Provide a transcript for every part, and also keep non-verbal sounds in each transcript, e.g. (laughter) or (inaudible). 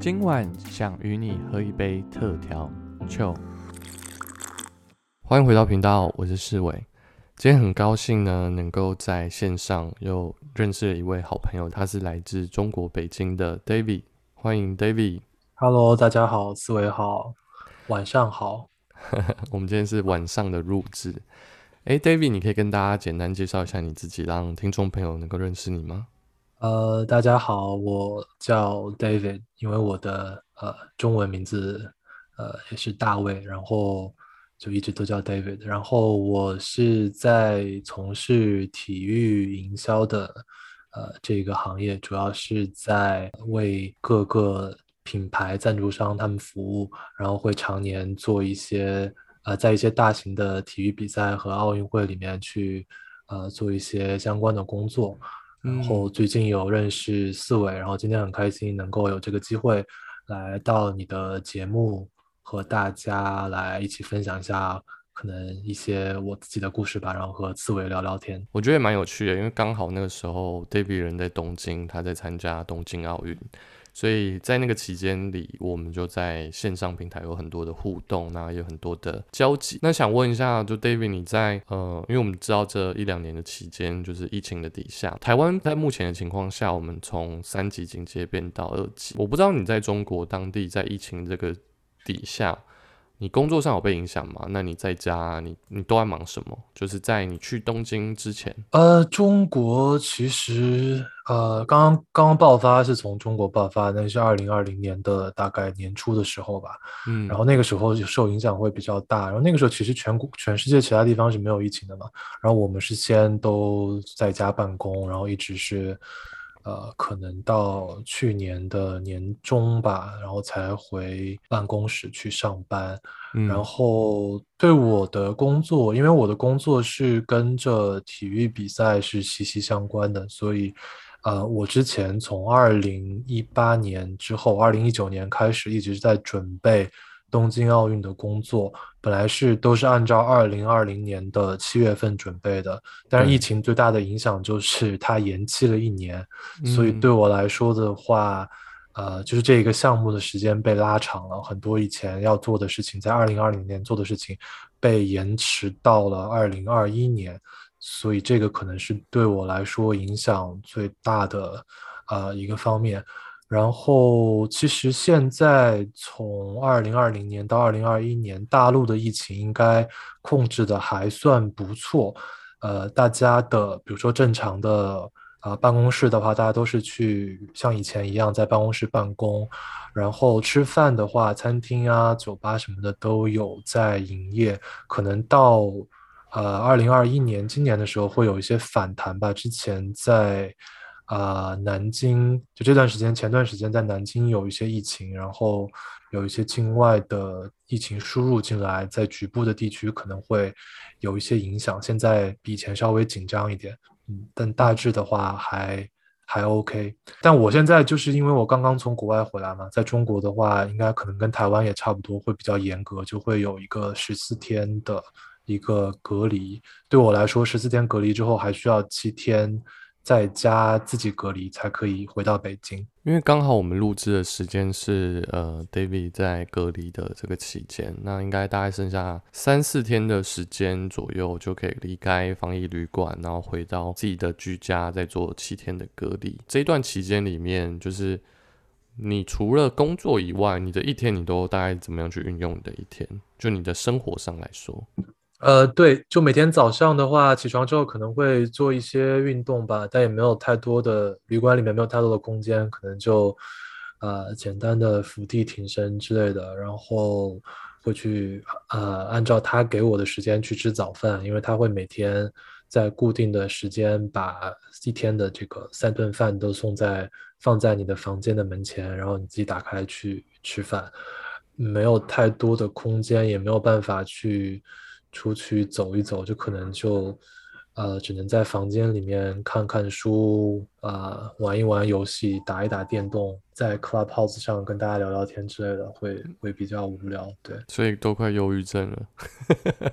今晚想与你喝一杯特调酒。欢迎回到频道，我是世伟。今天很高兴呢，能够在线上又认识了一位好朋友，他是来自中国北京的 David。欢迎 David。Hello，大家好，思维好，晚上好。(laughs) 我们今天是晚上的录制。哎，David，你可以跟大家简单介绍一下你自己，让听众朋友能够认识你吗？呃，大家好，我叫 David，因为我的呃中文名字呃也是大卫，然后就一直都叫 David。然后我是在从事体育营销的呃这个行业，主要是在为各个品牌赞助商他们服务，然后会常年做一些呃在一些大型的体育比赛和奥运会里面去呃做一些相关的工作。然后最近有认识四位，然后今天很开心能够有这个机会来到你的节目，和大家来一起分享一下可能一些我自己的故事吧，然后和四位聊聊天。我觉得也蛮有趣的，因为刚好那个时候 David 人在东京，他在参加东京奥运。所以在那个期间里，我们就在线上平台有很多的互动，那有很多的交集。那想问一下，就 David，你在呃，因为我们知道这一两年的期间，就是疫情的底下，台湾在目前的情况下，我们从三级警戒变到二级。我不知道你在中国当地在疫情这个底下。你工作上有被影响吗？那你在家，你你都在忙什么？就是在你去东京之前，呃，中国其实呃，刚刚刚刚爆发是从中国爆发，那是二零二零年的大概年初的时候吧，嗯，然后那个时候受影响会比较大，然后那个时候其实全国全世界其他地方是没有疫情的嘛，然后我们是先都在家办公，然后一直是。呃，可能到去年的年中吧，然后才回办公室去上班。然后对我的工作，因为我的工作是跟着体育比赛是息息相关的，所以，呃，我之前从二零一八年之后，二零一九年开始一直在准备。东京奥运的工作本来是都是按照二零二零年的七月份准备的，但是疫情最大的影响就是它延期了一年，所以对我来说的话，呃，就是这个项目的时间被拉长了很多，以前要做的事情在二零二零年做的事情被延迟到了二零二一年，所以这个可能是对我来说影响最大的呃一个方面。然后，其实现在从二零二零年到二零二一年，大陆的疫情应该控制的还算不错。呃，大家的，比如说正常的啊办公室的话，大家都是去像以前一样在办公室办公。然后吃饭的话，餐厅啊、酒吧什么的都有在营业。可能到呃二零二一年今年的时候会有一些反弹吧。之前在。啊，南京就这段时间，前段时间在南京有一些疫情，然后有一些境外的疫情输入进来，在局部的地区可能会有一些影响。现在比以前稍微紧张一点，嗯，但大致的话还还 OK。但我现在就是因为我刚刚从国外回来嘛，在中国的话，应该可能跟台湾也差不多，会比较严格，就会有一个十四天的一个隔离。对我来说，十四天隔离之后还需要七天。在家自己隔离才可以回到北京，因为刚好我们录制的时间是呃，David 在隔离的这个期间，那应该大概剩下三四天的时间左右就可以离开防疫旅馆，然后回到自己的居家，再做七天的隔离。这一段期间里面，就是你除了工作以外，你的一天你都大概怎么样去运用你的一天？就你的生活上来说。呃，对，就每天早上的话，起床之后可能会做一些运动吧，但也没有太多的旅馆里面没有太多的空间，可能就呃简单的伏地挺身之类的，然后会去呃按照他给我的时间去吃早饭，因为他会每天在固定的时间把一天的这个三顿饭都送在放在你的房间的门前，然后你自己打开去吃饭，没有太多的空间，也没有办法去。出去走一走，就可能就，呃，只能在房间里面看看书，啊，玩一玩游戏，打一打电动，在 Clubhouse 上跟大家聊聊天之类的，会会比较无聊。对，所以都快忧郁症了。(laughs)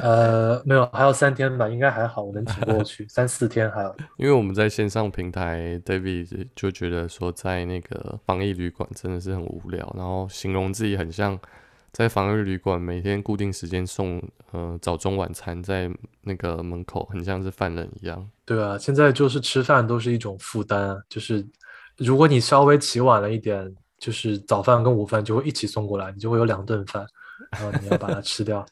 呃，没有，还有三天吧，应该还好，我能挺过去，三四天还有。因为我们在线上平台，David 就觉得说，在那个防疫旅馆真的是很无聊，然后形容自己很像在防疫旅馆每天固定时间送呃早中晚餐在那个门口，很像是犯人一样。对啊，现在就是吃饭都是一种负担，就是如果你稍微起晚了一点，就是早饭跟午饭就会一起送过来，你就会有两顿饭，然后你要把它吃掉。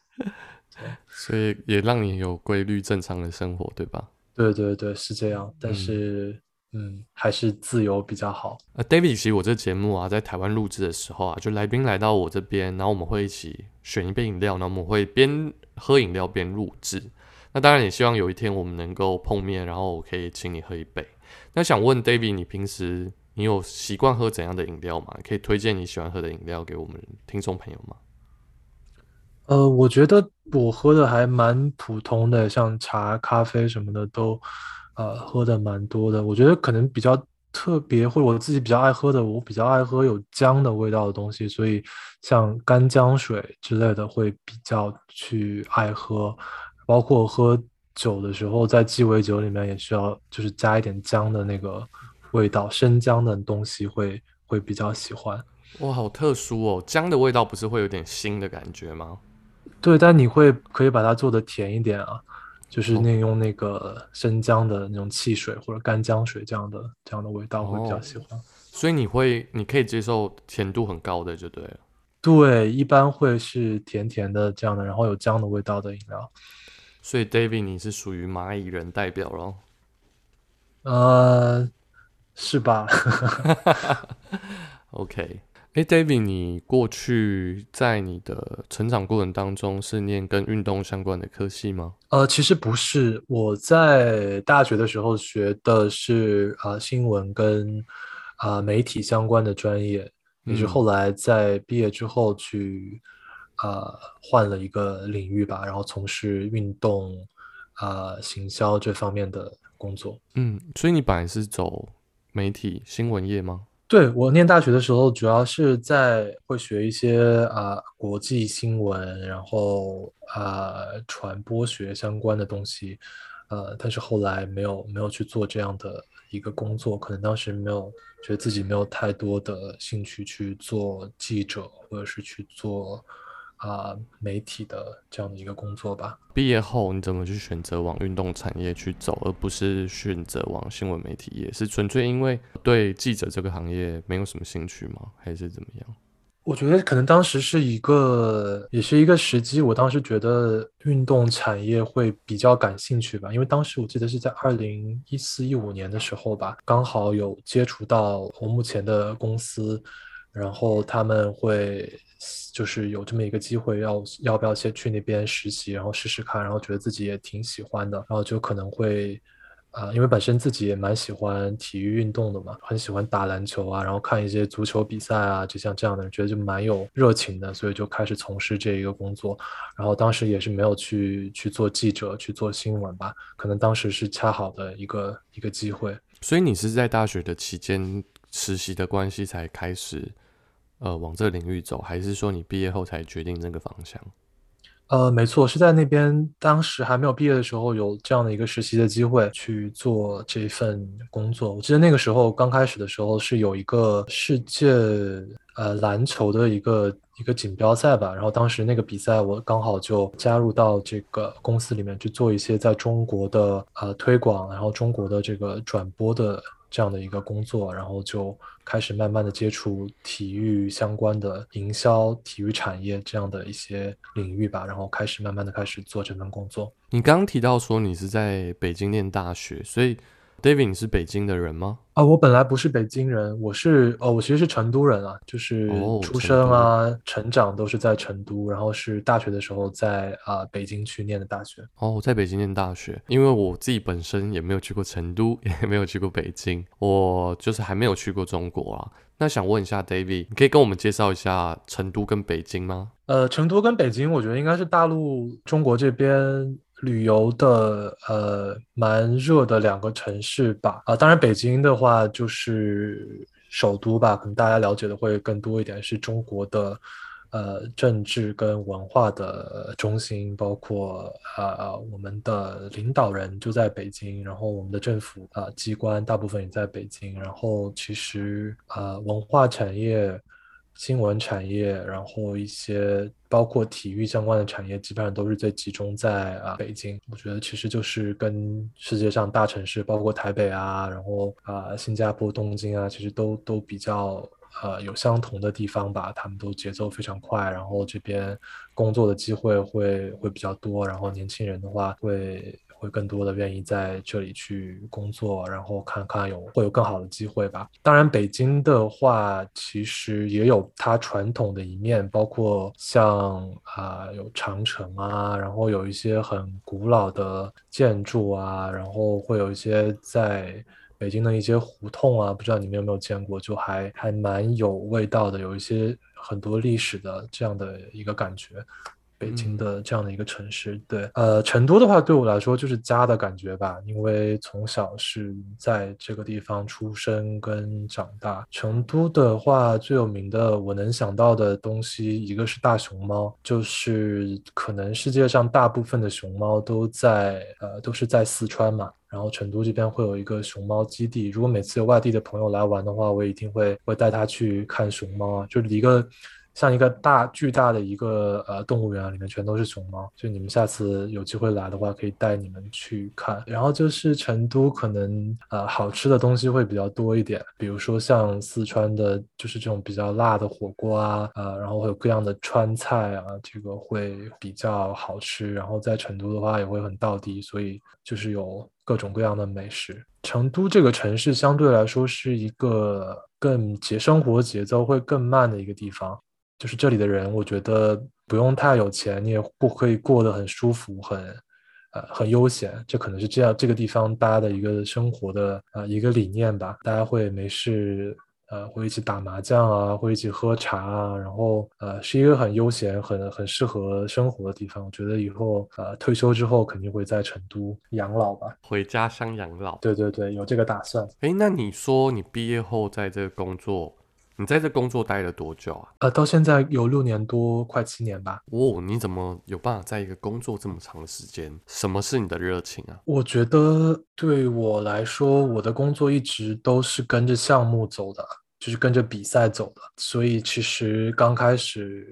所以也让你有规律正常的生活，对吧？对对对，是这样。但是，嗯，还是自由比较好。呃，David，其实我这节目啊，在台湾录制的时候啊，就来宾来到我这边，然后我们会一起选一杯饮料，然后我们会边喝饮料边录制。那当然也希望有一天我们能够碰面，然后我可以请你喝一杯。那想问 David，你平时你有习惯喝怎样的饮料吗？可以推荐你喜欢喝的饮料给我们听众朋友吗？呃，我觉得我喝的还蛮普通的，像茶、咖啡什么的都，呃，喝的蛮多的。我觉得可能比较特别，或者我自己比较爱喝的，我比较爱喝有姜的味道的东西，所以像干姜水之类的会比较去爱喝。包括喝酒的时候，在鸡尾酒里面也需要就是加一点姜的那个味道，生姜的东西会会比较喜欢。哇，好特殊哦！姜的味道不是会有点腥的感觉吗？对，但你会可以把它做的甜一点啊，就是那用那个生姜的那种汽水或者干姜水这样的这样的味道会比较喜欢。所以你会你可以接受甜度很高的就对了。对，一般会是甜甜的这样的，然后有姜的味道的饮料。所以 David 你是属于蚂蚁人代表咯。呃，是吧？(laughs) (laughs) OK。哎，David，你过去在你的成长过程当中是念跟运动相关的科系吗？呃，其实不是，我在大学的时候学的是啊新闻跟啊媒体相关的专业，也是后来在毕业之后去啊换了一个领域吧，然后从事运动啊行销这方面的工作。嗯，所以你本来是走媒体新闻业吗？对我念大学的时候，主要是在会学一些啊国际新闻，然后啊传播学相关的东西，呃，但是后来没有没有去做这样的一个工作，可能当时没有觉得自己没有太多的兴趣去做记者，或者是去做。啊，媒体的这样的一个工作吧。毕业后你怎么去选择往运动产业去走，而不是选择往新闻媒体业？是纯粹因为对记者这个行业没有什么兴趣吗？还是怎么样？我觉得可能当时是一个，也是一个时机。我当时觉得运动产业会比较感兴趣吧，因为当时我记得是在二零一四一五年的时候吧，刚好有接触到我目前的公司，然后他们会。就是有这么一个机会，要要不要先去那边实习，然后试试看，然后觉得自己也挺喜欢的，然后就可能会，啊，因为本身自己也蛮喜欢体育运动的嘛，很喜欢打篮球啊，然后看一些足球比赛啊，就像这样的人，觉得就蛮有热情的，所以就开始从事这一个工作。然后当时也是没有去去做记者，去做新闻吧，可能当时是恰好的一个一个机会。所以你是在大学的期间实习的关系才开始。呃，往这个领域走，还是说你毕业后才决定这个方向？呃，没错，是在那边当时还没有毕业的时候，有这样的一个实习的机会去做这份工作。我记得那个时候刚开始的时候是有一个世界呃篮球的一个一个锦标赛吧，然后当时那个比赛我刚好就加入到这个公司里面去做一些在中国的呃推广，然后中国的这个转播的。这样的一个工作，然后就开始慢慢的接触体育相关的营销、体育产业这样的一些领域吧，然后开始慢慢的开始做这份工作。你刚刚提到说你是在北京念大学，所以。David，你是北京的人吗？啊，我本来不是北京人，我是哦，我其实是成都人啊，就是出生啊、成长都是在成都，然后是大学的时候在啊北京去念的大学。哦，我在北京念大学，因为我自己本身也没有去过成都，(laughs) 也没有去过北京，我就是还没有去过中国啊。那想问一下 David，你可以跟我们介绍一下成都跟北京吗？呃，成都跟北京，我觉得应该是大陆中国这边。旅游的呃蛮热的两个城市吧啊，当然北京的话就是首都吧，可能大家了解的会更多一点，是中国的呃政治跟文化的中心，包括呃我们的领导人就在北京，然后我们的政府啊机关大部分也在北京，然后其实呃文化产业。新闻产业，然后一些包括体育相关的产业，基本上都是最集中在啊北京。我觉得其实就是跟世界上大城市，包括台北啊，然后啊新加坡、东京啊，其实都都比较呃有相同的地方吧。他们都节奏非常快，然后这边工作的机会会会比较多，然后年轻人的话会。会更多的愿意在这里去工作，然后看看有会有更好的机会吧。当然，北京的话其实也有它传统的一面，包括像啊有长城啊，然后有一些很古老的建筑啊，然后会有一些在北京的一些胡同啊，不知道你们有没有见过，就还还蛮有味道的，有一些很多历史的这样的一个感觉。北京的这样的一个城市，对，呃，成都的话对我来说就是家的感觉吧，因为从小是在这个地方出生跟长大。成都的话最有名的，我能想到的东西，一个是大熊猫，就是可能世界上大部分的熊猫都在，呃，都是在四川嘛，然后成都这边会有一个熊猫基地。如果每次有外地的朋友来玩的话，我一定会会带他去看熊猫啊，就是一个。像一个大巨大的一个呃动物园，里面全都是熊猫。就你们下次有机会来的话，可以带你们去看。然后就是成都可能呃好吃的东西会比较多一点，比如说像四川的，就是这种比较辣的火锅啊，呃，然后会有各样的川菜啊，这个会比较好吃。然后在成都的话也会很到地，所以就是有各种各样的美食。成都这个城市相对来说是一个更节生活节奏会更慢的一个地方。就是这里的人，我觉得不用太有钱，你也不可以过得很舒服，很呃很悠闲。这可能是这样这个地方大家的一个生活的呃一个理念吧。大家会没事呃会一起打麻将啊，会一起喝茶啊，然后呃是一个很悠闲、很很适合生活的地方。我觉得以后呃退休之后肯定会在成都养老吧，回家乡养老。对对对，有这个打算。哎，那你说你毕业后在这个工作？你在这工作待了多久啊？呃，到现在有六年多，快七年吧。哦，你怎么有办法在一个工作这么长的时间？什么是你的热情啊？我觉得对我来说，我的工作一直都是跟着项目走的，就是跟着比赛走的。所以其实刚开始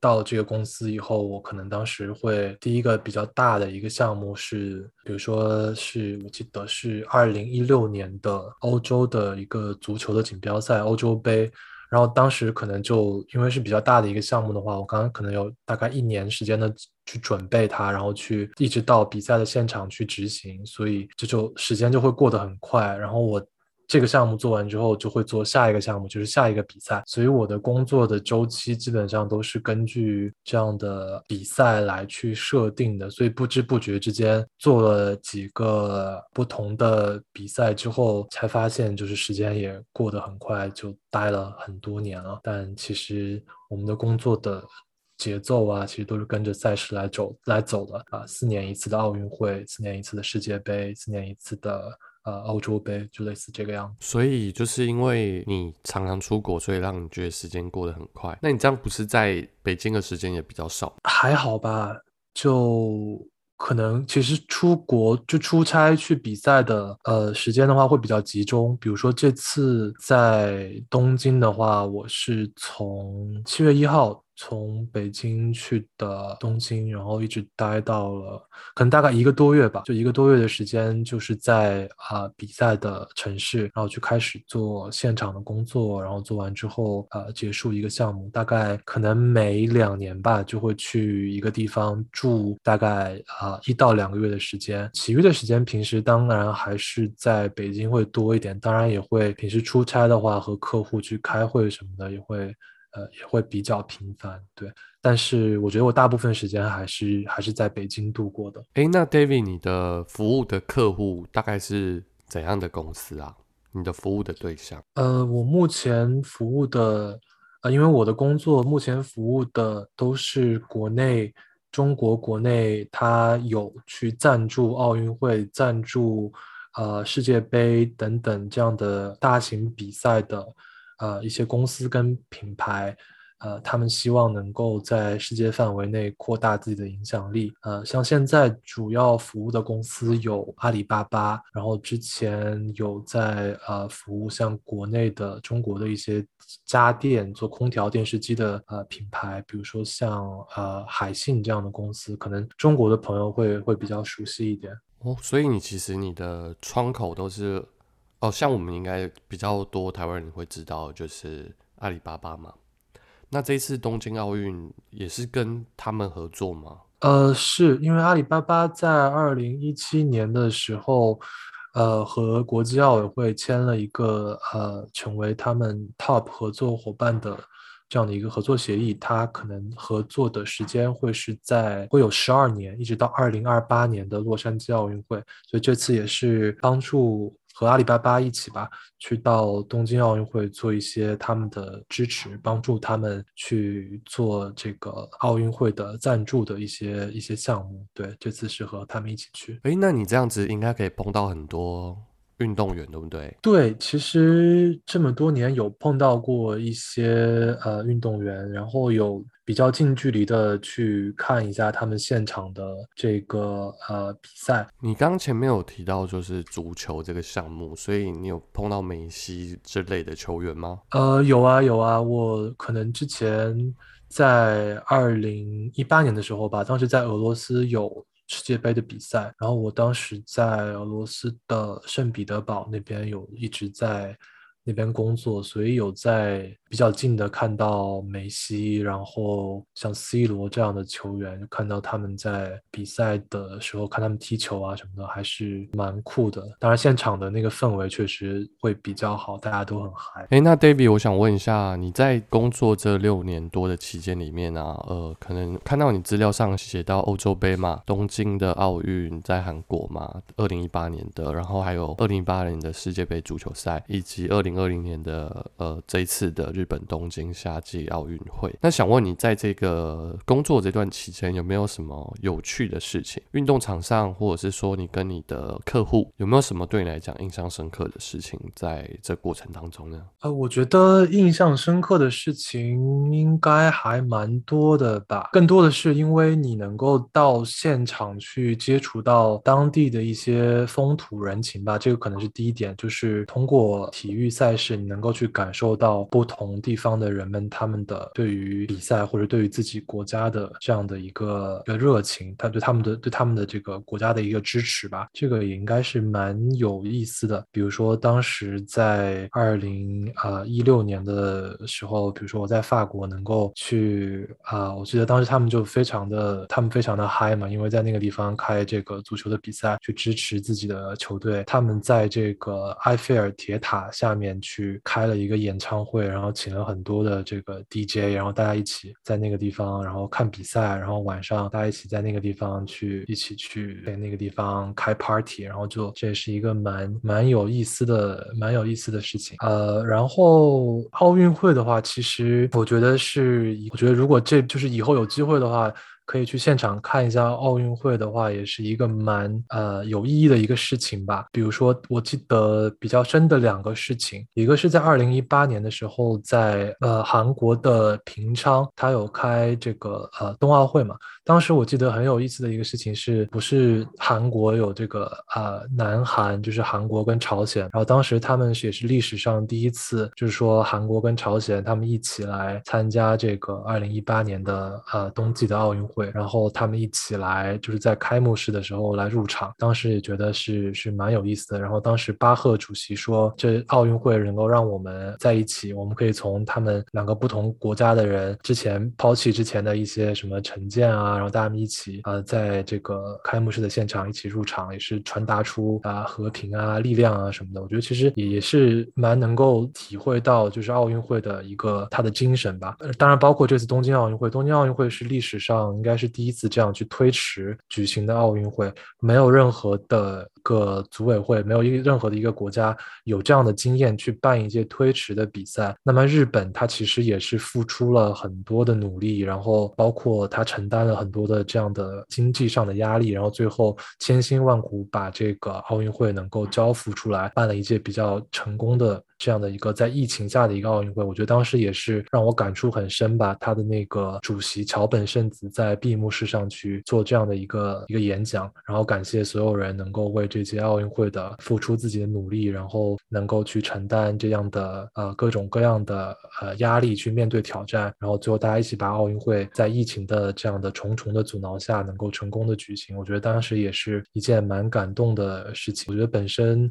到这个公司以后，我可能当时会第一个比较大的一个项目是，比如说是我记得是二零一六年的欧洲的一个足球的锦标赛，欧洲杯。然后当时可能就因为是比较大的一个项目的话，我刚刚可能有大概一年时间的去准备它，然后去一直到比赛的现场去执行，所以这就时间就会过得很快。然后我。这个项目做完之后，就会做下一个项目，就是下一个比赛。所以我的工作的周期基本上都是根据这样的比赛来去设定的。所以不知不觉之间做了几个不同的比赛之后，才发现就是时间也过得很快，就待了很多年了。但其实我们的工作的节奏啊，其实都是跟着赛事来走来走的啊。四年一次的奥运会，四年一次的世界杯，四年一次的。呃，欧洲杯就类似这个样子，所以就是因为你常常出国，所以让你觉得时间过得很快。那你这样不是在北京的时间也比较少？还好吧，就可能其实出国就出差去比赛的，呃，时间的话会比较集中。比如说这次在东京的话，我是从七月一号。从北京去的东京，然后一直待到了可能大概一个多月吧，就一个多月的时间，就是在啊比赛的城市，然后去开始做现场的工作，然后做完之后啊结束一个项目，大概可能每两年吧就会去一个地方住大概啊一到两个月的时间，其余的时间平时当然还是在北京会多一点，当然也会平时出差的话和客户去开会什么的也会。呃，也会比较频繁，对。但是我觉得我大部分时间还是还是在北京度过的。诶，那 David，你的服务的客户大概是怎样的公司啊？你的服务的对象？呃，我目前服务的，呃，因为我的工作目前服务的都是国内中国国内，他有去赞助奥运会、赞助呃世界杯等等这样的大型比赛的。呃，一些公司跟品牌，呃，他们希望能够在世界范围内扩大自己的影响力。呃，像现在主要服务的公司有阿里巴巴，然后之前有在呃服务像国内的中国的一些家电做空调、电视机的呃品牌，比如说像呃海信这样的公司，可能中国的朋友会会比较熟悉一点。哦，所以你其实你的窗口都是，哦，像我们应该比较多台湾人会知道，就是阿里巴巴嘛。那这次东京奥运也是跟他们合作吗？呃，是因为阿里巴巴在二零一七年的时候，呃，和国际奥委会签了一个呃，成为他们 top 合作伙伴的。这样的一个合作协议，它可能合作的时间会是在会有十二年，一直到二零二八年的洛杉矶奥运会。所以这次也是帮助和阿里巴巴一起吧，去到东京奥运会做一些他们的支持，帮助他们去做这个奥运会的赞助的一些一些项目。对，这次是和他们一起去。诶，那你这样子应该可以碰到很多。运动员对不对？对，其实这么多年有碰到过一些呃运动员，然后有比较近距离的去看一下他们现场的这个呃比赛。你刚前面有提到就是足球这个项目，所以你有碰到梅西之类的球员吗？呃，有啊有啊，我可能之前在二零一八年的时候吧，当时在俄罗斯有。世界杯的比赛，然后我当时在俄罗斯的圣彼得堡那边有一直在。那边工作，所以有在比较近的看到梅西，然后像 C 罗这样的球员，看到他们在比赛的时候看他们踢球啊什么的，还是蛮酷的。当然，现场的那个氛围确实会比较好，大家都很嗨。哎，那 David，我想问一下，你在工作这六年多的期间里面啊，呃，可能看到你资料上写到欧洲杯嘛，东京的奥运在韩国嘛，二零一八年的，然后还有二零一八年的世界杯足球赛，以及二零。二零年的呃，这一次的日本东京夏季奥运会，那想问你，在这个工作这段期间，有没有什么有趣的事情？运动场上，或者是说你跟你的客户，有没有什么对你来讲印象深刻的事情，在这过程当中呢？呃，我觉得印象深刻的事情应该还蛮多的吧，更多的是因为你能够到现场去接触到当地的一些风土人情吧，这个可能是第一点，就是通过体育赛。事你能够去感受到不同同地方的人们他们的对于比赛或者对于自己国家的这样的一个一个热情，他对他们的对他们的这个国家的一个支持吧，这个也应该是蛮有意思的。比如说当时在二零啊一六年的时候，比如说我在法国能够去啊，我记得当时他们就非常的他们非常的嗨嘛，因为在那个地方开这个足球的比赛，去支持自己的球队。他们在这个埃菲尔铁塔下面。去开了一个演唱会，然后请了很多的这个 DJ，然后大家一起在那个地方，然后看比赛，然后晚上大家一起在那个地方去一起去在那个地方开 party，然后就这也是一个蛮蛮有意思的蛮有意思的事情。呃，然后奥运会的话，其实我觉得是，我觉得如果这就是以后有机会的话。可以去现场看一下奥运会的话，也是一个蛮呃有意义的一个事情吧。比如说，我记得比较深的两个事情，一个是在二零一八年的时候，在呃韩国的平昌，他有开这个呃冬奥会嘛。当时我记得很有意思的一个事情，是不是韩国有这个呃南韩，就是韩国跟朝鲜，然后当时他们也是历史上第一次，就是说韩国跟朝鲜他们一起来参加这个二零一八年的呃冬季的奥运会。会然后他们一起来，就是在开幕式的时候来入场，当时也觉得是是蛮有意思的。然后当时巴赫主席说，这奥运会能够让我们在一起，我们可以从他们两个不同国家的人之前抛弃之前的一些什么成见啊，然后大家们一起呃，在这个开幕式的现场一起入场，也是传达出啊和平啊力量啊什么的。我觉得其实也是蛮能够体会到，就是奥运会的一个它的精神吧。当然，包括这次东京奥运会，东京奥运会是历史上应该。应该是第一次这样去推迟举行的奥运会，没有任何的个组委会，没有一任何的一个国家有这样的经验去办一届推迟的比赛。那么日本它其实也是付出了很多的努力，然后包括它承担了很多的这样的经济上的压力，然后最后千辛万苦把这个奥运会能够交付出来，办了一届比较成功的。这样的一个在疫情下的一个奥运会，我觉得当时也是让我感触很深吧。他的那个主席桥本圣子在闭幕式上去做这样的一个一个演讲，然后感谢所有人能够为这届奥运会的付出自己的努力，然后能够去承担这样的呃各种各样的呃压力去面对挑战，然后最后大家一起把奥运会在疫情的这样的重重的阻挠下能够成功的举行。我觉得当时也是一件蛮感动的事情。我觉得本身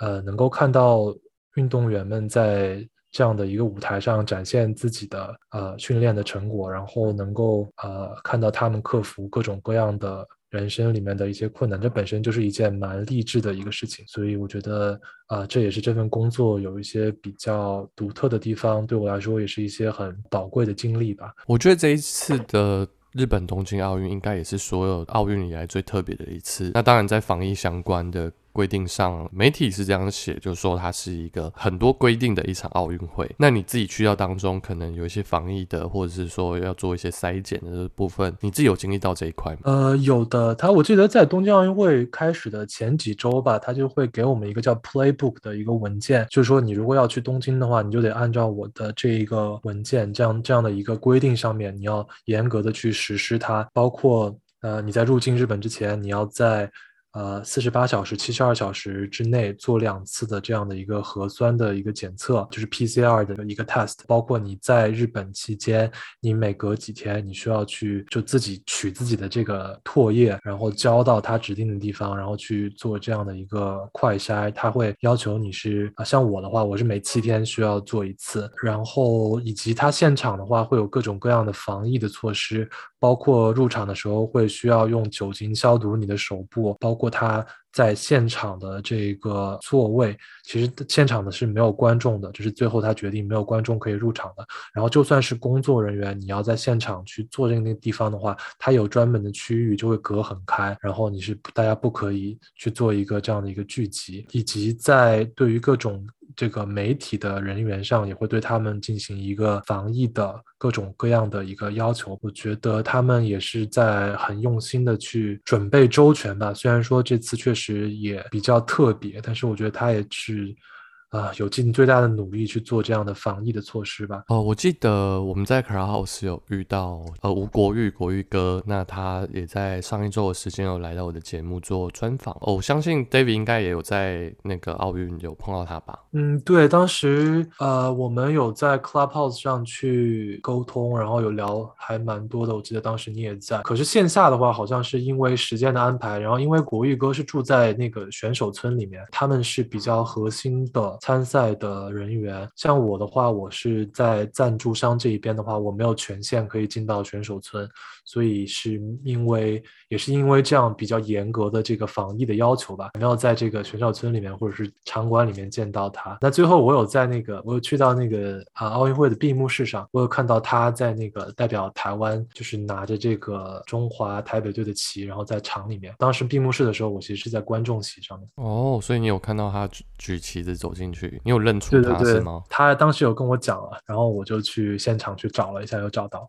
呃能够看到。运动员们在这样的一个舞台上展现自己的呃训练的成果，然后能够呃看到他们克服各种各样的人生里面的一些困难，这本身就是一件蛮励志的一个事情。所以我觉得啊，这也是这份工作有一些比较独特的地方，对我来说也是一些很宝贵的经历吧。我觉得这一次的日本东京奥运应该也是所有奥运以来最特别的一次。那当然，在防疫相关的。规定上，媒体是这样写，就是说它是一个很多规定的一场奥运会。那你自己去到当中，可能有一些防疫的，或者是说要做一些筛检的部分，你自己有经历到这一块吗？呃，有的。他我记得在东京奥运会开始的前几周吧，他就会给我们一个叫 Playbook 的一个文件，就是说你如果要去东京的话，你就得按照我的这一个文件，这样这样的一个规定上面，你要严格的去实施它。包括呃你在入境日本之前，你要在呃，四十八小时、七十二小时之内做两次的这样的一个核酸的一个检测，就是 PCR 的一个 test。包括你在日本期间，你每隔几天你需要去就自己取自己的这个唾液，然后交到他指定的地方，然后去做这样的一个快筛。他会要求你是啊，像我的话，我是每七天需要做一次。然后以及他现场的话会有各种各样的防疫的措施，包括入场的时候会需要用酒精消毒你的手部，包。包他在现场的这个座位，其实现场的是没有观众的，就是最后他决定没有观众可以入场的。然后就算是工作人员，你要在现场去坐这个地方的话，他有专门的区域就会隔很开，然后你是大家不可以去做一个这样的一个聚集，以及在对于各种。这个媒体的人员上也会对他们进行一个防疫的各种各样的一个要求，我觉得他们也是在很用心的去准备周全吧。虽然说这次确实其实也比较特别，但是我觉得他也是。啊，有尽最大的努力去做这样的防疫的措施吧。哦，我记得我们在 Clubhouse 有遇到呃吴国玉国玉哥，那他也在上一周的时间有来到我的节目做专访。哦，我相信 David 应该也有在那个奥运有碰到他吧？嗯，对，当时呃我们有在 Clubhouse 上去沟通，然后有聊还蛮多的。我记得当时你也在。可是线下的话，好像是因为时间的安排，然后因为国玉哥是住在那个选手村里面，他们是比较核心的。参赛的人员，像我的话，我是在赞助商这一边的话，我没有权限可以进到选手村，所以是因为也是因为这样比较严格的这个防疫的要求吧，没有在这个选手村里面或者是场馆里面见到他。那最后我有在那个，我有去到那个啊奥运会的闭幕式上，我有看到他在那个代表台湾，就是拿着这个中华台北队的旗，然后在场里面。当时闭幕式的时候，我其实是在观众席上面。哦，所以你有看到他举举旗子走进。去，你有认出他是吗？他当时有跟我讲了，然后我就去现场去找了一下，又找到。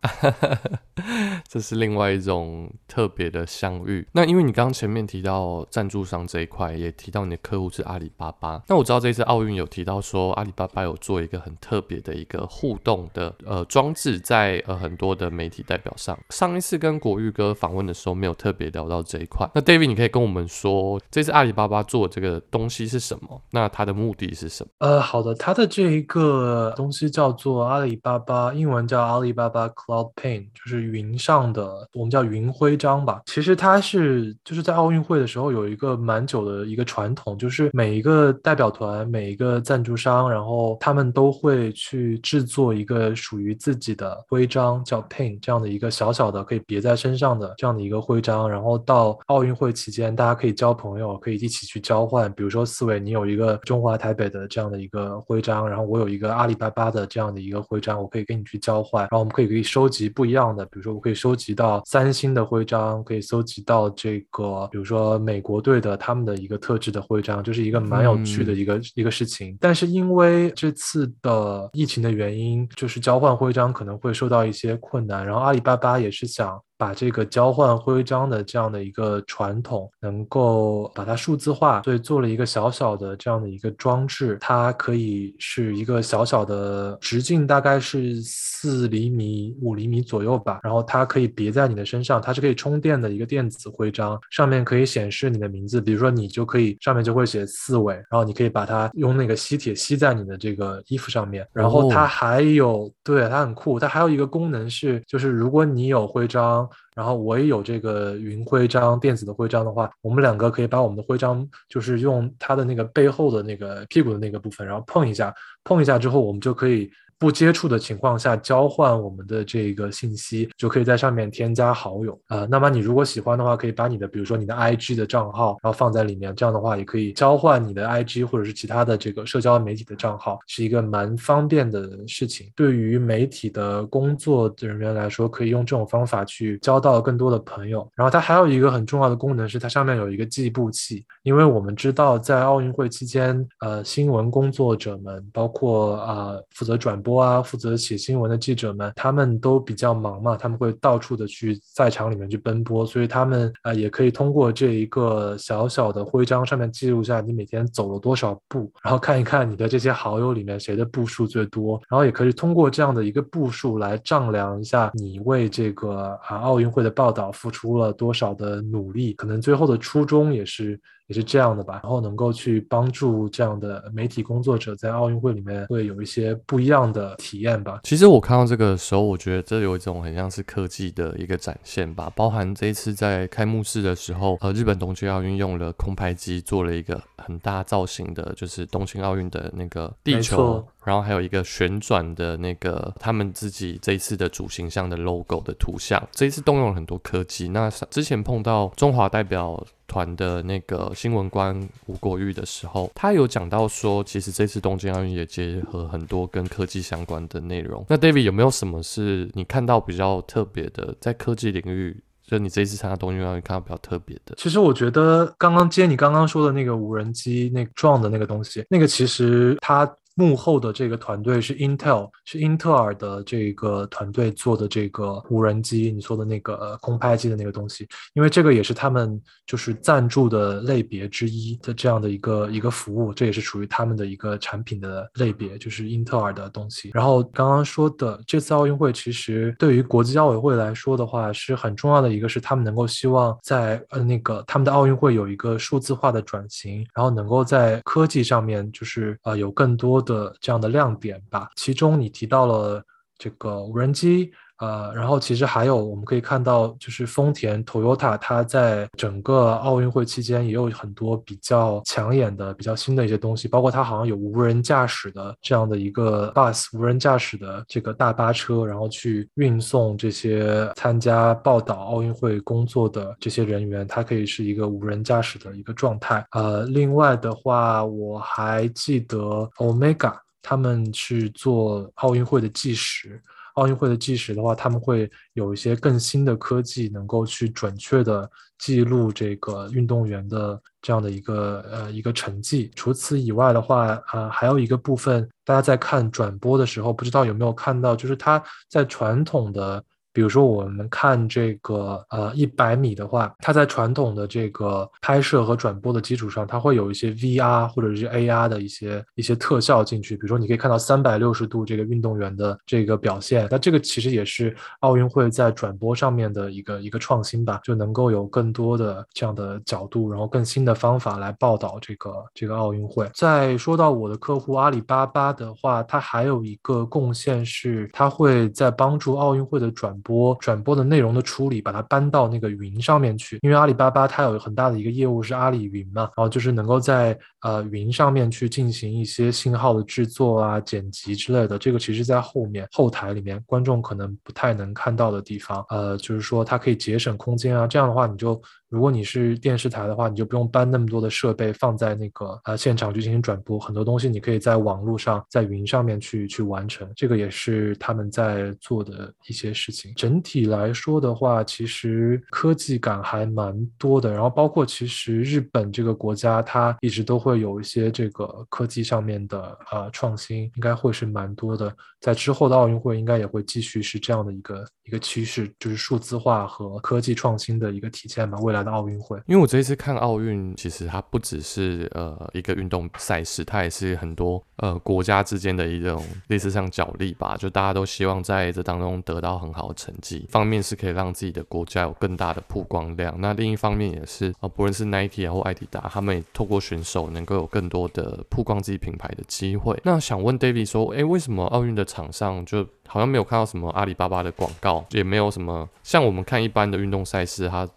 (laughs) 这是是另外一种特别的相遇。那因为你刚前面提到赞助商这一块，也提到你的客户是阿里巴巴。那我知道这次奥运有提到说，阿里巴巴有做一个很特别的一个互动的呃装置，在呃很多的媒体代表上。上一次跟国玉哥访问的时候，没有特别聊到这一块。那 David，你可以跟我们说，这次阿里巴巴做这个东西是什么？那它的目的是什么？呃，好的，它的这一个东西叫做阿里巴巴，英文叫阿里巴巴 Cloud Paint，就是云上的，呃我们叫云徽章吧。其实它是就是在奥运会的时候有一个蛮久的一个传统，就是每一个代表团、每一个赞助商，然后他们都会去制作一个属于自己的徽章，叫 pin 这样的一个小小的可以别在身上的这样的一个徽章。然后到奥运会期间，大家可以交朋友，可以一起去交换。比如说四位，你有一个中华台北。的这样的一个徽章，然后我有一个阿里巴巴的这样的一个徽章，我可以跟你去交换，然后我们可以可以收集不一样的，比如说我可以收集到三星的徽章，可以搜集到这个，比如说美国队的他们的一个特制的徽章，就是一个蛮有趣的一个一个事情。但是因为这次的疫情的原因，就是交换徽章可能会受到一些困难，然后阿里巴巴也是想。把这个交换徽章的这样的一个传统，能够把它数字化，所以做了一个小小的这样的一个装置，它可以是一个小小的直径，大概是四厘米、五厘米左右吧。然后它可以别在你的身上，它是可以充电的一个电子徽章，上面可以显示你的名字，比如说你就可以上面就会写四尾，然后你可以把它用那个吸铁吸在你的这个衣服上面。然后它还有，对它很酷，它还有一个功能是，就是如果你有徽章。然后我也有这个云徽章，电子的徽章的话，我们两个可以把我们的徽章，就是用它的那个背后的那个屁股的那个部分，然后碰一下，碰一下之后，我们就可以。不接触的情况下交换我们的这个信息，就可以在上面添加好友啊。那么你如果喜欢的话，可以把你的，比如说你的 IG 的账号，然后放在里面，这样的话也可以交换你的 IG 或者是其他的这个社交媒体的账号，是一个蛮方便的事情。对于媒体的工作人员来说，可以用这种方法去交到更多的朋友。然后它还有一个很重要的功能是，它上面有一个计步器，因为我们知道在奥运会期间，呃，新闻工作者们，包括啊负责转播。播啊，负责写新闻的记者们，他们都比较忙嘛，他们会到处的去赛场里面去奔波，所以他们啊也可以通过这一个小小的徽章上面记录下你每天走了多少步，然后看一看你的这些好友里面谁的步数最多，然后也可以通过这样的一个步数来丈量一下你为这个啊奥运会的报道付出了多少的努力，可能最后的初衷也是。也是这样的吧，然后能够去帮助这样的媒体工作者在奥运会里面会有一些不一样的体验吧。其实我看到这个时候，我觉得这有一种很像是科技的一个展现吧。包含这一次在开幕式的时候，呃，日本东京奥运用了空拍机做了一个很大造型的，就是东京奥运的那个地球，然后还有一个旋转的那个他们自己这一次的主形象的 logo 的图像。这一次动用了很多科技。那之前碰到中华代表。团的那个新闻官吴国玉的时候，他有讲到说，其实这次东京奥运也结合很多跟科技相关的内容。那 David 有没有什么是你看到比较特别的，在科技领域，就你这一次参加东京奥运看到比较特别的？其实我觉得刚刚接你刚刚说的那个无人机那撞的那个东西，那个其实它。幕后的这个团队是 Intel，是英特尔的这个团队做的这个无人机，你说的那个空拍机的那个东西，因为这个也是他们就是赞助的类别之一的这样的一个一个服务，这也是属于他们的一个产品的类别，就是英特尔的东西。然后刚刚说的这次奥运会，其实对于国际奥委会来说的话，是很重要的一个是他们能够希望在呃那个他们的奥运会有一个数字化的转型，然后能够在科技上面就是呃有更多。的这样的亮点吧，其中你提到了这个无人机。呃，然后其实还有我们可以看到，就是丰田 Toyota 它在整个奥运会期间也有很多比较抢眼的、比较新的一些东西，包括它好像有无人驾驶的这样的一个 bus，无人驾驶的这个大巴车，然后去运送这些参加报道奥运会工作的这些人员，它可以是一个无人驾驶的一个状态。呃，另外的话，我还记得 Omega 他们去做奥运会的计时。奥运会的计时的话，他们会有一些更新的科技，能够去准确的记录这个运动员的这样的一个呃一个成绩。除此以外的话，呃，还有一个部分，大家在看转播的时候，不知道有没有看到，就是他在传统的。比如说，我们看这个呃一百米的话，它在传统的这个拍摄和转播的基础上，它会有一些 VR 或者是 AR 的一些一些特效进去。比如说，你可以看到三百六十度这个运动员的这个表现。那这个其实也是奥运会在转播上面的一个一个创新吧，就能够有更多的这样的角度，然后更新的方法来报道这个这个奥运会。再说到我的客户阿里巴巴的话，它还有一个贡献是，它会在帮助奥运会的转。播播转播的内容的处理，把它搬到那个云上面去。因为阿里巴巴它有很大的一个业务是阿里云嘛，然后就是能够在呃云上面去进行一些信号的制作啊、剪辑之类的。这个其实在后面后台里面，观众可能不太能看到的地方。呃，就是说它可以节省空间啊，这样的话你就如果你是电视台的话，你就不用搬那么多的设备放在那个呃现场去进行转播，很多东西你可以在网络上、在云上面去去完成。这个也是他们在做的一些事情。整体来说的话，其实科技感还蛮多的。然后包括其实日本这个国家，它一直都会有一些这个科技上面的呃创新，应该会是蛮多的。在之后的奥运会，应该也会继续是这样的一个一个趋势，就是数字化和科技创新的一个体现吧。未来的奥运会，因为我这一次看奥运，其实它不只是呃一个运动赛事，它也是很多呃国家之间的一种类似像角力吧，就大家都希望在这当中得到很好的成绩。方面是可以让自己的国家有更大的曝光量，那另一方面也是啊，不论是 Nike 啊或艾迪达，他们也透过选手能够有更多的曝光自己品牌的机会。那想问 David 说，哎，为什么奥运的场上就好像没有看到什么阿里巴巴的广告，也没有什么像我们看一般的运动赛事，它。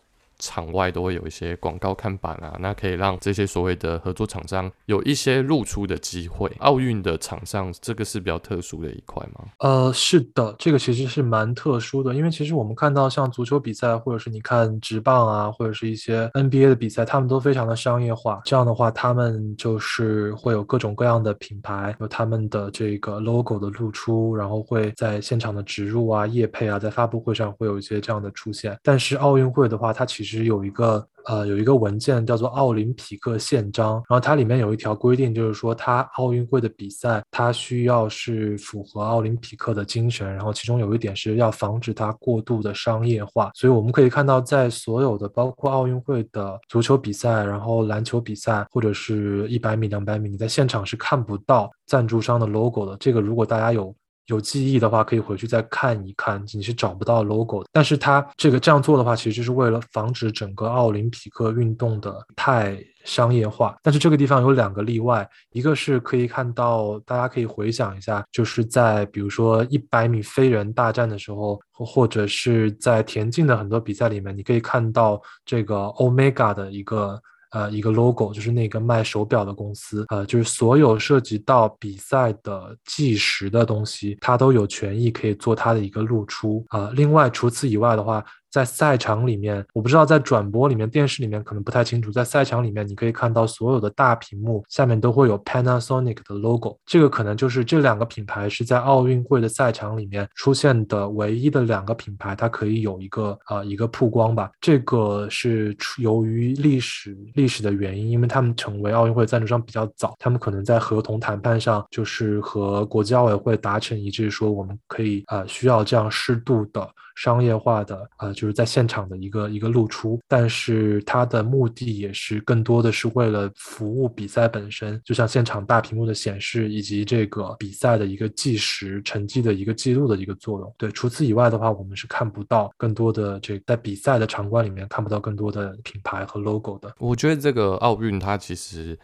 场外都会有一些广告看板啊，那可以让这些所谓的合作厂商有一些露出的机会。奥运的场上，这个是比较特殊的一块吗？呃，是的，这个其实是蛮特殊的，因为其实我们看到像足球比赛，或者是你看直棒啊，或者是一些 NBA 的比赛，他们都非常的商业化。这样的话，他们就是会有各种各样的品牌，有他们的这个 logo 的露出，然后会在现场的植入啊、业配啊，在发布会上会有一些这样的出现。但是奥运会的话，它其实只有一个呃，有一个文件叫做《奥林匹克宪章》，然后它里面有一条规定，就是说它奥运会的比赛，它需要是符合奥林匹克的精神，然后其中有一点是要防止它过度的商业化。所以我们可以看到，在所有的包括奥运会的足球比赛，然后篮球比赛，或者是一百米、两百米，你在现场是看不到赞助商的 logo 的。这个如果大家有。有记忆的话，可以回去再看一看，你是找不到 logo 的。但是它这个这样做的话，其实就是为了防止整个奥林匹克运动的太商业化。但是这个地方有两个例外，一个是可以看到，大家可以回想一下，就是在比如说一百米飞人大战的时候，或者是在田径的很多比赛里面，你可以看到这个 Omega 的一个。呃，一个 logo 就是那个卖手表的公司，呃，就是所有涉及到比赛的计时的东西，它都有权益可以做它的一个露出。啊，另外除此以外的话。在赛场里面，我不知道在转播里面、电视里面可能不太清楚。在赛场里面，你可以看到所有的大屏幕下面都会有 Panasonic 的 logo，这个可能就是这两个品牌是在奥运会的赛场里面出现的唯一的两个品牌，它可以有一个呃一个曝光吧。这个是由于历史历史的原因，因为他们成为奥运会赞助商比较早，他们可能在合同谈判上就是和国际奥委会达成一致，说我们可以呃需要这样适度的。商业化的呃，就是在现场的一个一个露出，但是它的目的也是更多的是为了服务比赛本身，就像现场大屏幕的显示以及这个比赛的一个计时成绩的一个记录的一个作用。对，除此以外的话，我们是看不到更多的这在比赛的场馆里面看不到更多的品牌和 logo 的。我觉得这个奥运它其实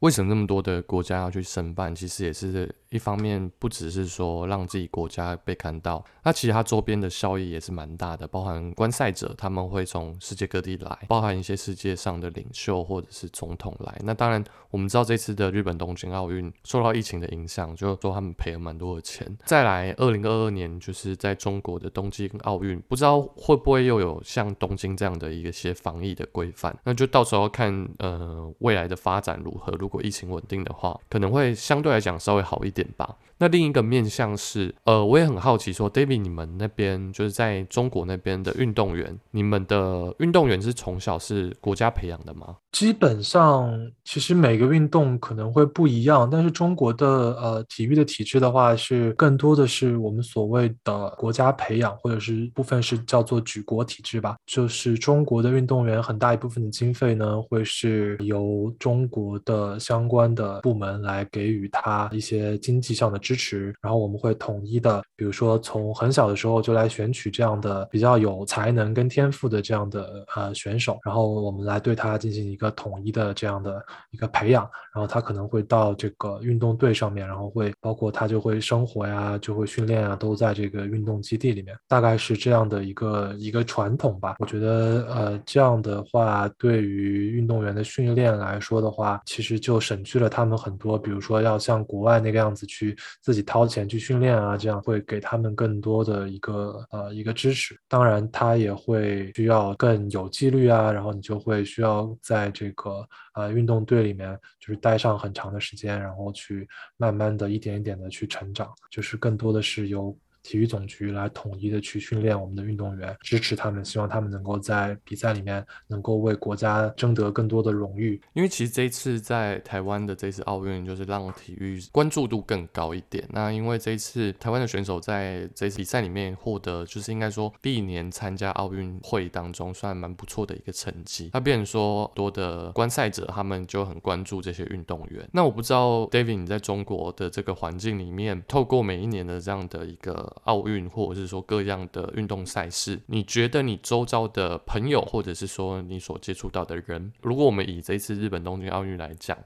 为什么那么多的国家要去申办，其实也是。一方面不只是说让自己国家被看到，那其实它周边的效益也是蛮大的，包含观赛者他们会从世界各地来，包含一些世界上的领袖或者是总统来。那当然我们知道这次的日本东京奥运受到疫情的影响，就说他们赔了蛮多的钱。再来二零二二年就是在中国的东京奥运，不知道会不会又有像东京这样的一些防疫的规范，那就到时候看呃未来的发展如何。如果疫情稳定的话，可能会相对来讲稍微好一点。点吧。那另一个面向是，呃，我也很好奇，说，David，你们那边就是在中国那边的运动员，你们的运动员是从小是国家培养的吗？基本上，其实每个运动可能会不一样，但是中国的呃体育的体制的话，是更多的是我们所谓的国家培养，或者是部分是叫做举国体制吧。就是中国的运动员很大一部分的经费呢，会是由中国的相关的部门来给予他一些经济上的支支。持，然后我们会统一的，比如说从很小的时候就来选取这样的比较有才能跟天赋的这样的呃选手，然后我们来对他进行一个统一的这样的一个培养，然后他可能会到这个运动队上面，然后会包括他就会生活呀，就会训练啊，都在这个运动基地里面，大概是这样的一个一个传统吧。我觉得呃这样的话，对于运动员的训练来说的话，其实就省去了他们很多，比如说要像国外那个样。子去自己掏钱去训练啊，这样会给他们更多的一个呃一个支持。当然，他也会需要更有纪律啊，然后你就会需要在这个呃运动队里面就是待上很长的时间，然后去慢慢的一点一点的去成长，就是更多的是由。体育总局来统一的去训练我们的运动员，支持他们，希望他们能够在比赛里面能够为国家争得更多的荣誉。因为其实这一次在台湾的这次奥运，就是让体育关注度更高一点。那因为这一次台湾的选手在这次比赛里面获得，就是应该说历年参加奥运会当中算蛮不错的一个成绩。那变说多的观赛者他们就很关注这些运动员。那我不知道 David 你在中国的这个环境里面，透过每一年的这样的一个。奥运或者是说各样的运动赛事，你觉得你周遭的朋友，或者是说你所接触到的人，如果我们以这一次日本东京奥运来讲，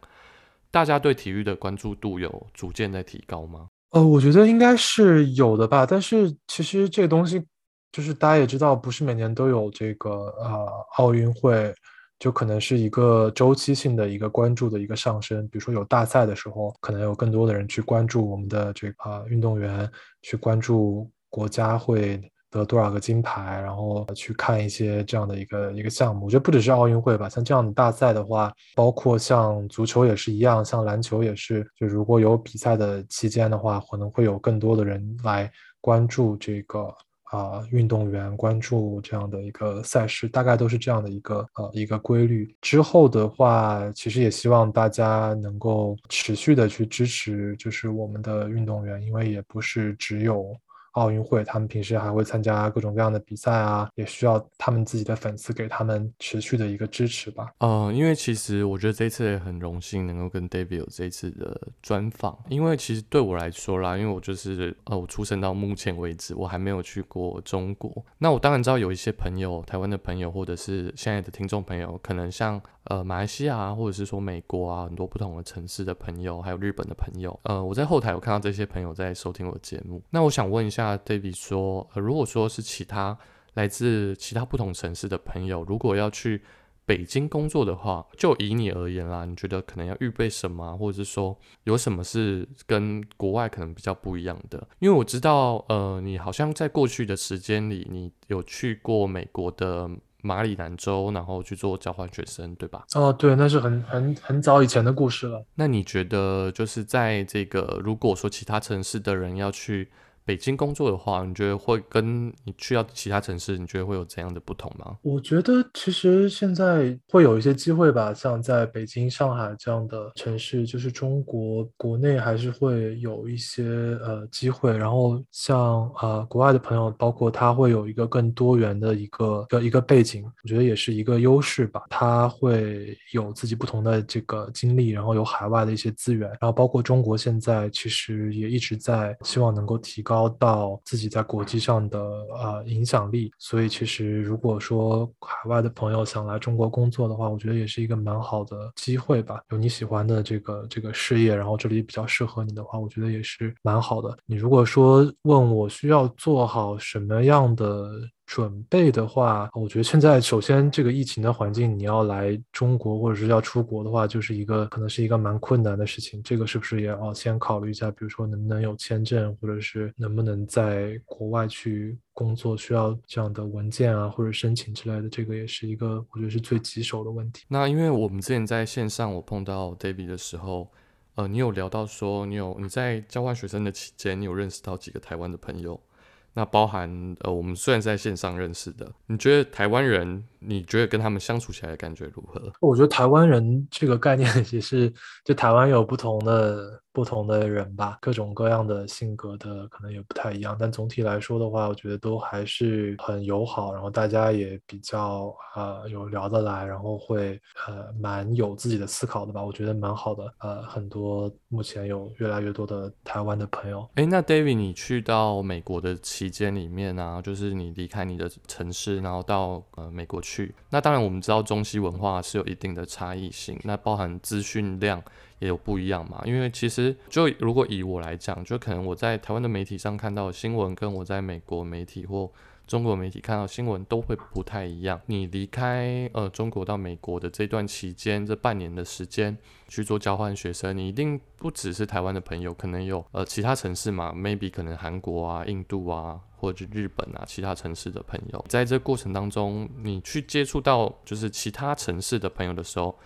大家对体育的关注度有逐渐在提高吗？呃，我觉得应该是有的吧。但是其实这个东西，就是大家也知道，不是每年都有这个呃奥运会。就可能是一个周期性的一个关注的一个上升，比如说有大赛的时候，可能有更多的人去关注我们的这个运动员，去关注国家会得多少个金牌，然后去看一些这样的一个一个项目。我觉得不只是奥运会吧，像这样的大赛的话，包括像足球也是一样，像篮球也是，就如果有比赛的期间的话，可能会有更多的人来关注这个。啊，运动员关注这样的一个赛事，大概都是这样的一个呃一个规律。之后的话，其实也希望大家能够持续的去支持，就是我们的运动员，因为也不是只有。奥运会，他们平时还会参加各种各样的比赛啊，也需要他们自己的粉丝给他们持续的一个支持吧。嗯，因为其实我觉得这次也很荣幸能够跟 David 有这次的专访，因为其实对我来说啦，因为我就是呃，我出生到目前为止，我还没有去过中国。那我当然知道有一些朋友，台湾的朋友，或者是现在的听众朋友，可能像。呃，马来西亚啊或者是说美国啊，很多不同的城市的朋友，还有日本的朋友，呃，我在后台有看到这些朋友在收听我的节目。那我想问一下，David 说，呃，如果说是其他来自其他不同城市的朋友，如果要去北京工作的话，就以你而言啦，你觉得可能要预备什么，或者是说有什么是跟国外可能比较不一样的？因为我知道，呃，你好像在过去的时间里，你有去过美国的。马里兰州，然后去做交换学生，对吧？哦，对，那是很很很早以前的故事了。那你觉得，就是在这个，如果说其他城市的人要去？北京工作的话，你觉得会跟你去到其他城市，你觉得会有怎样的不同吗？我觉得其实现在会有一些机会吧，像在北京、上海这样的城市，就是中国国内还是会有一些呃机会。然后像呃国外的朋友，包括他会有一个更多元的一个一个背景，我觉得也是一个优势吧。他会有自己不同的这个经历，然后有海外的一些资源，然后包括中国现在其实也一直在希望能够提高。高到自己在国际上的呃影响力，所以其实如果说海外的朋友想来中国工作的话，我觉得也是一个蛮好的机会吧。有你喜欢的这个这个事业，然后这里比较适合你的话，我觉得也是蛮好的。你如果说问我需要做好什么样的？准备的话，我觉得现在首先这个疫情的环境，你要来中国或者是要出国的话，就是一个可能是一个蛮困难的事情。这个是不是也要先考虑一下？比如说能不能有签证，或者是能不能在国外去工作，需要这样的文件啊，或者申请之类的，这个也是一个我觉得是最棘手的问题。那因为我们之前在线上我碰到 David 的时候，呃，你有聊到说你有你在交换学生的期间，你有认识到几个台湾的朋友。那包含呃，我们虽然是在线上认识的，你觉得台湾人？你觉得跟他们相处起来的感觉如何？我觉得台湾人这个概念也是，就台湾有不同的不同的人吧，各种各样的性格的可能也不太一样，但总体来说的话，我觉得都还是很友好，然后大家也比较呃有聊得来，然后会呃蛮有自己的思考的吧，我觉得蛮好的。呃，很多目前有越来越多的台湾的朋友。哎，那 David，你去到美国的期间里面呢，就是你离开你的城市，然后到呃美国去。去，那当然我们知道中西文化是有一定的差异性，那包含资讯量也有不一样嘛。因为其实就如果以我来讲，就可能我在台湾的媒体上看到新闻，跟我在美国媒体或中国媒体看到新闻都会不太一样。你离开呃中国到美国的这段期间，这半年的时间去做交换学生，你一定不只是台湾的朋友，可能有呃其他城市嘛，maybe 可能韩国啊、印度啊，或者日本啊其他城市的朋友。在这过程当中，你去接触到就是其他城市的朋友的时候。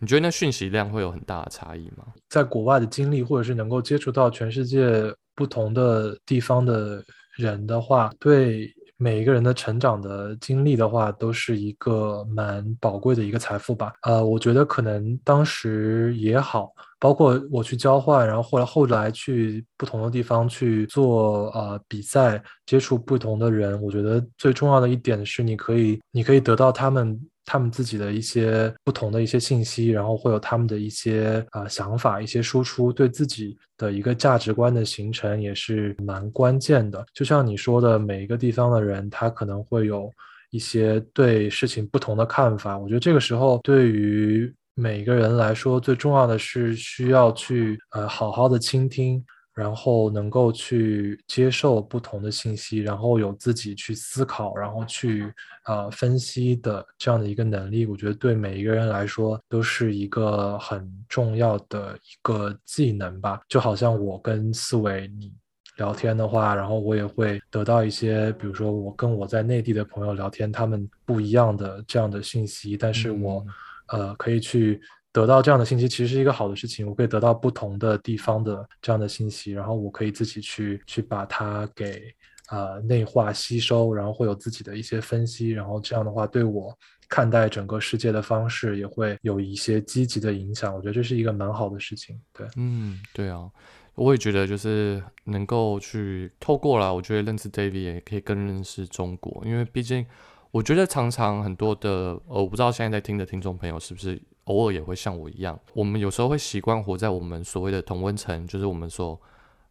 你觉得那讯息量会有很大的差异吗？在国外的经历，或者是能够接触到全世界不同的地方的人的话，对每一个人的成长的经历的话，都是一个蛮宝贵的一个财富吧。呃，我觉得可能当时也好，包括我去交换，然后后来后来去不同的地方去做呃比赛，接触不同的人，我觉得最重要的一点是，你可以你可以得到他们。他们自己的一些不同的一些信息，然后会有他们的一些啊想法、一些输出，对自己的一个价值观的形成也是蛮关键的。就像你说的，每一个地方的人，他可能会有一些对事情不同的看法。我觉得这个时候，对于每个人来说，最重要的是需要去呃好好的倾听。然后能够去接受不同的信息，然后有自己去思考，然后去呃分析的这样的一个能力，我觉得对每一个人来说都是一个很重要的一个技能吧。就好像我跟思维你聊天的话，然后我也会得到一些，比如说我跟我在内地的朋友聊天，他们不一样的这样的信息，但是我呃可以去。得到这样的信息其实是一个好的事情，我可以得到不同的地方的这样的信息，然后我可以自己去去把它给呃内化吸收，然后会有自己的一些分析，然后这样的话对我看待整个世界的方式也会有一些积极的影响。我觉得这是一个蛮好的事情。对，嗯，对啊，我也觉得就是能够去透过了，我觉得认识 David 也可以更认识中国，因为毕竟我觉得常常很多的呃，我不知道现在在听的听众朋友是不是。偶尔也会像我一样，我们有时候会习惯活在我们所谓的同温层，就是我们所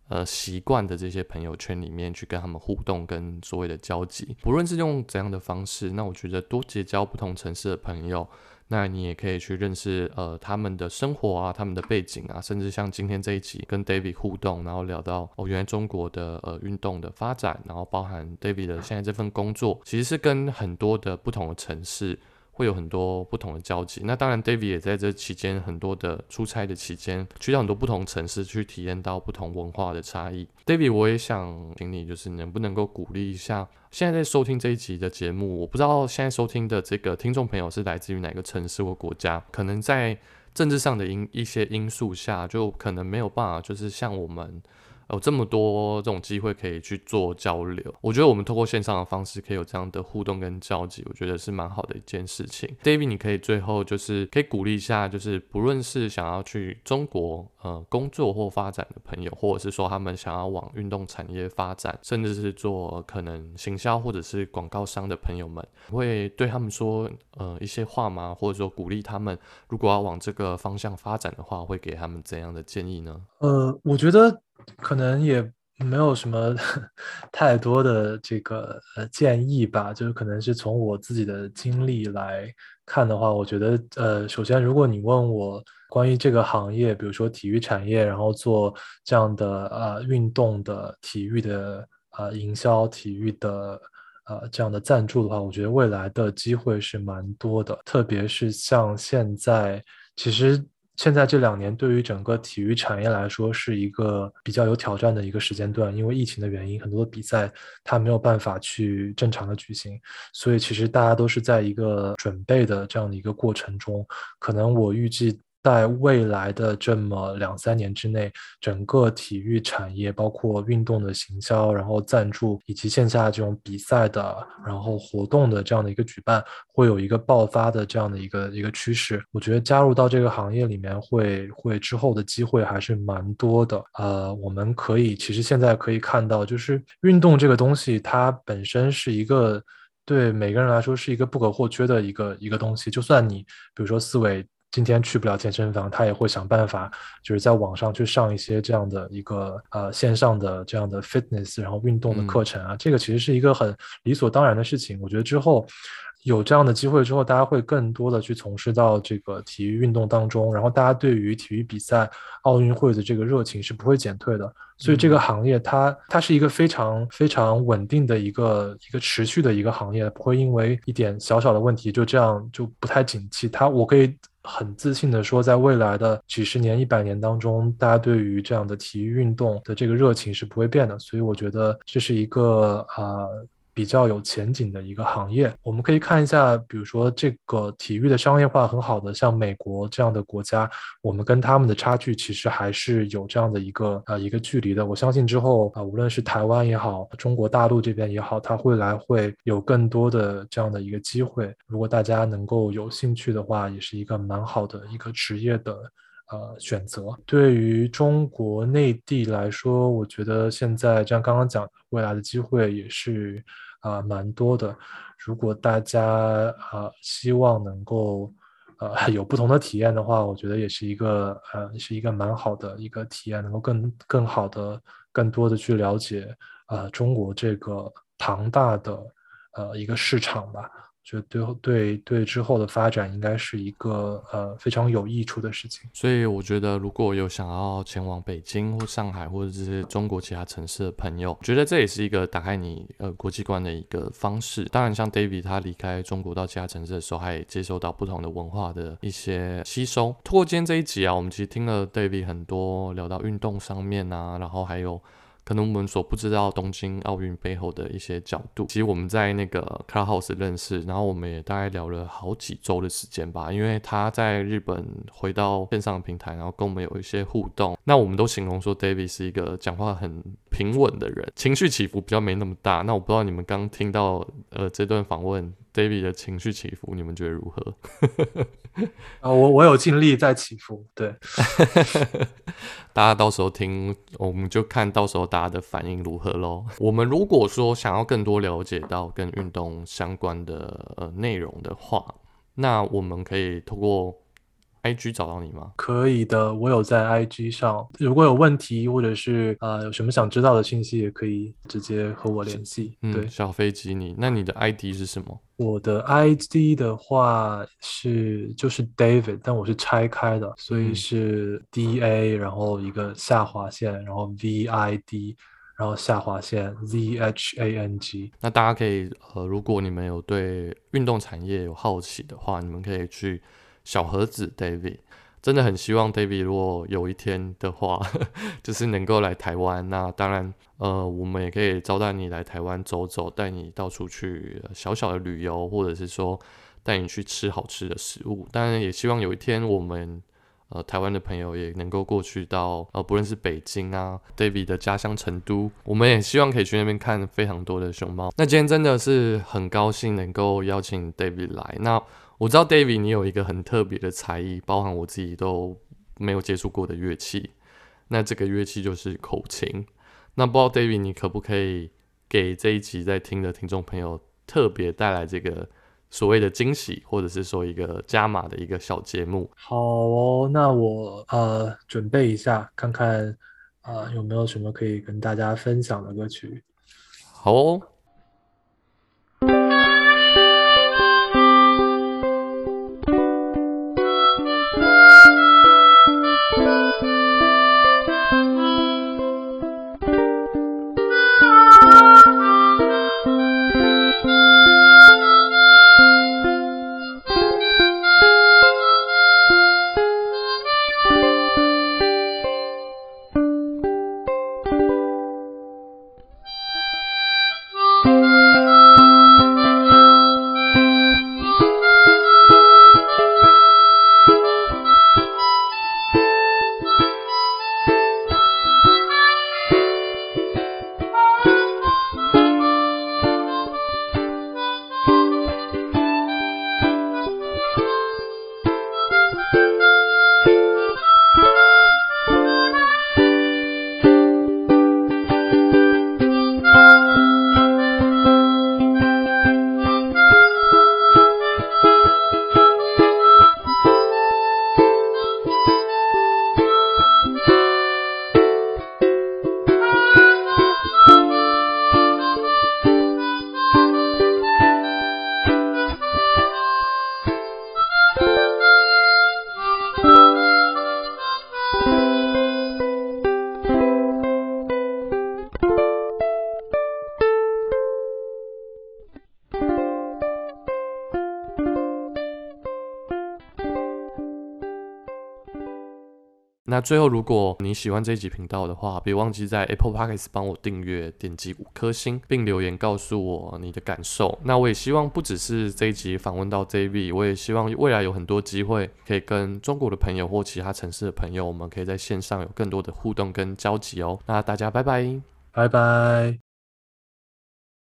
呃习惯的这些朋友圈里面去跟他们互动，跟所谓的交集，不论是用怎样的方式，那我觉得多结交不同城市的朋友，那你也可以去认识呃他们的生活啊，他们的背景啊，甚至像今天这一集跟 David 互动，然后聊到哦，原来中国的呃运动的发展，然后包含 David 的现在这份工作，其实是跟很多的不同的城市。会有很多不同的交集。那当然，David 也在这期间很多的出差的期间，去到很多不同城市，去体验到不同文化的差异。David，我也想请你，就是能不能够鼓励一下现在在收听这一集的节目？我不知道现在收听的这个听众朋友是来自于哪个城市或国家，可能在政治上的因一些因素下，就可能没有办法，就是像我们。有这么多这种机会可以去做交流，我觉得我们通过线上的方式可以有这样的互动跟交集，我觉得是蛮好的一件事情。David，你可以最后就是可以鼓励一下，就是不论是想要去中国呃工作或发展的朋友，或者是说他们想要往运动产业发展，甚至是做可能行销或者是广告商的朋友们，会对他们说呃一些话吗？或者说鼓励他们如果要往这个方向发展的话，会给他们怎样的建议呢？呃，我觉得。可能也没有什么 (laughs) 太多的这个呃建议吧，就是可能是从我自己的经历来看的话，我觉得呃，首先如果你问我关于这个行业，比如说体育产业，然后做这样的呃运动的体育的呃营销、体育的呃这样的赞助的话，我觉得未来的机会是蛮多的，特别是像现在其实。现在这两年对于整个体育产业来说是一个比较有挑战的一个时间段，因为疫情的原因，很多的比赛它没有办法去正常的举行，所以其实大家都是在一个准备的这样的一个过程中，可能我预计。在未来的这么两三年之内，整个体育产业，包括运动的行销，然后赞助，以及线下这种比赛的，然后活动的这样的一个举办，会有一个爆发的这样的一个一个趋势。我觉得加入到这个行业里面，会会之后的机会还是蛮多的。呃，我们可以其实现在可以看到，就是运动这个东西，它本身是一个对每个人来说是一个不可或缺的一个一个东西。就算你比如说思维。今天去不了健身房，他也会想办法，就是在网上去上一些这样的一个呃线上的这样的 fitness，然后运动的课程啊。这个其实是一个很理所当然的事情。我觉得之后有这样的机会之后，大家会更多的去从事到这个体育运动当中，然后大家对于体育比赛、奥运会的这个热情是不会减退的。所以这个行业它它是一个非常非常稳定的一个一个持续的一个行业，不会因为一点小小的问题就这样就不太景气。它我可以很自信的说，在未来的几十年、一百年当中，大家对于这样的体育运动的这个热情是不会变的。所以我觉得这是一个啊。比较有前景的一个行业，我们可以看一下，比如说这个体育的商业化很好的，像美国这样的国家，我们跟他们的差距其实还是有这样的一个呃一个距离的。我相信之后啊，无论是台湾也好，中国大陆这边也好，它未来会有更多的这样的一个机会。如果大家能够有兴趣的话，也是一个蛮好的一个职业的呃选择。对于中国内地来说，我觉得现在像刚刚讲，未来的机会也是。啊，蛮多的。如果大家啊希望能够呃 (laughs) 有不同的体验的话，我觉得也是一个呃是一个蛮好的一个体验，能够更更好的、更多的去了解啊中国这个庞大的呃一个市场吧。就对对对，之后的发展应该是一个呃非常有益处的事情。所以我觉得，如果有想要前往北京或上海或者这些中国其他城市的朋友，觉得这也是一个打开你呃国际观的一个方式。当然，像 David 他离开中国到其他城市的时候，他也接收到不同的文化的一些吸收。通过今天这一集啊，我们其实听了 David 很多聊到运动上面啊，然后还有。可能我们所不知道东京奥运背后的一些角度，其实我们在那个 Clubhouse 认识，然后我们也大概聊了好几周的时间吧。因为他在日本回到线上平台，然后跟我们有一些互动，那我们都形容说 David 是一个讲话很平稳的人，情绪起伏比较没那么大。那我不知道你们刚听到呃这段访问。David 的情绪起伏，你们觉得如何？(laughs) 啊，我我有尽力在起伏，对。(laughs) 大家到时候听，我们就看到时候大家的反应如何喽。我们如果说想要更多了解到跟运动相关的呃内容的话，那我们可以通过。I G 找到你吗？可以的，我有在 I G 上。如果有问题或者是呃有什么想知道的信息，也可以直接和我联系。对，小飞机你，那你的 I D 是什么？我的 I D 的话是就是 David，但我是拆开的，所以是 D A，然后一个下划线，然后 V I D，然后下划线 Z H A N G。那大家可以呃，如果你们有对运动产业有好奇的话，你们可以去。小盒子，David，真的很希望 David 如果有一天的话，(laughs) 就是能够来台湾。那当然，呃，我们也可以招待你来台湾走走，带你到处去小小的旅游，或者是说带你去吃好吃的食物。当然，也希望有一天我们呃台湾的朋友也能够过去到呃不论是北京啊，David 的家乡成都，我们也希望可以去那边看非常多的熊猫。那今天真的是很高兴能够邀请 David 来。那我知道 David，你有一个很特别的才艺，包含我自己都没有接触过的乐器。那这个乐器就是口琴。那不知道 David，你可不可以给这一集在听的听众朋友特别带来这个所谓的惊喜，或者是说一个加码的一个小节目？好哦，那我呃准备一下，看看呃有没有什么可以跟大家分享的歌曲。好哦。最后，如果你喜欢这一集频道的话，别忘记在 Apple Podcast 帮我订阅，点击五颗星，并留言告诉我你的感受。那我也希望不只是这一集访问到 JV，我也希望未来有很多机会可以跟中国的朋友或其他城市的朋友，我们可以在线上有更多的互动跟交集哦。那大家拜拜，拜拜。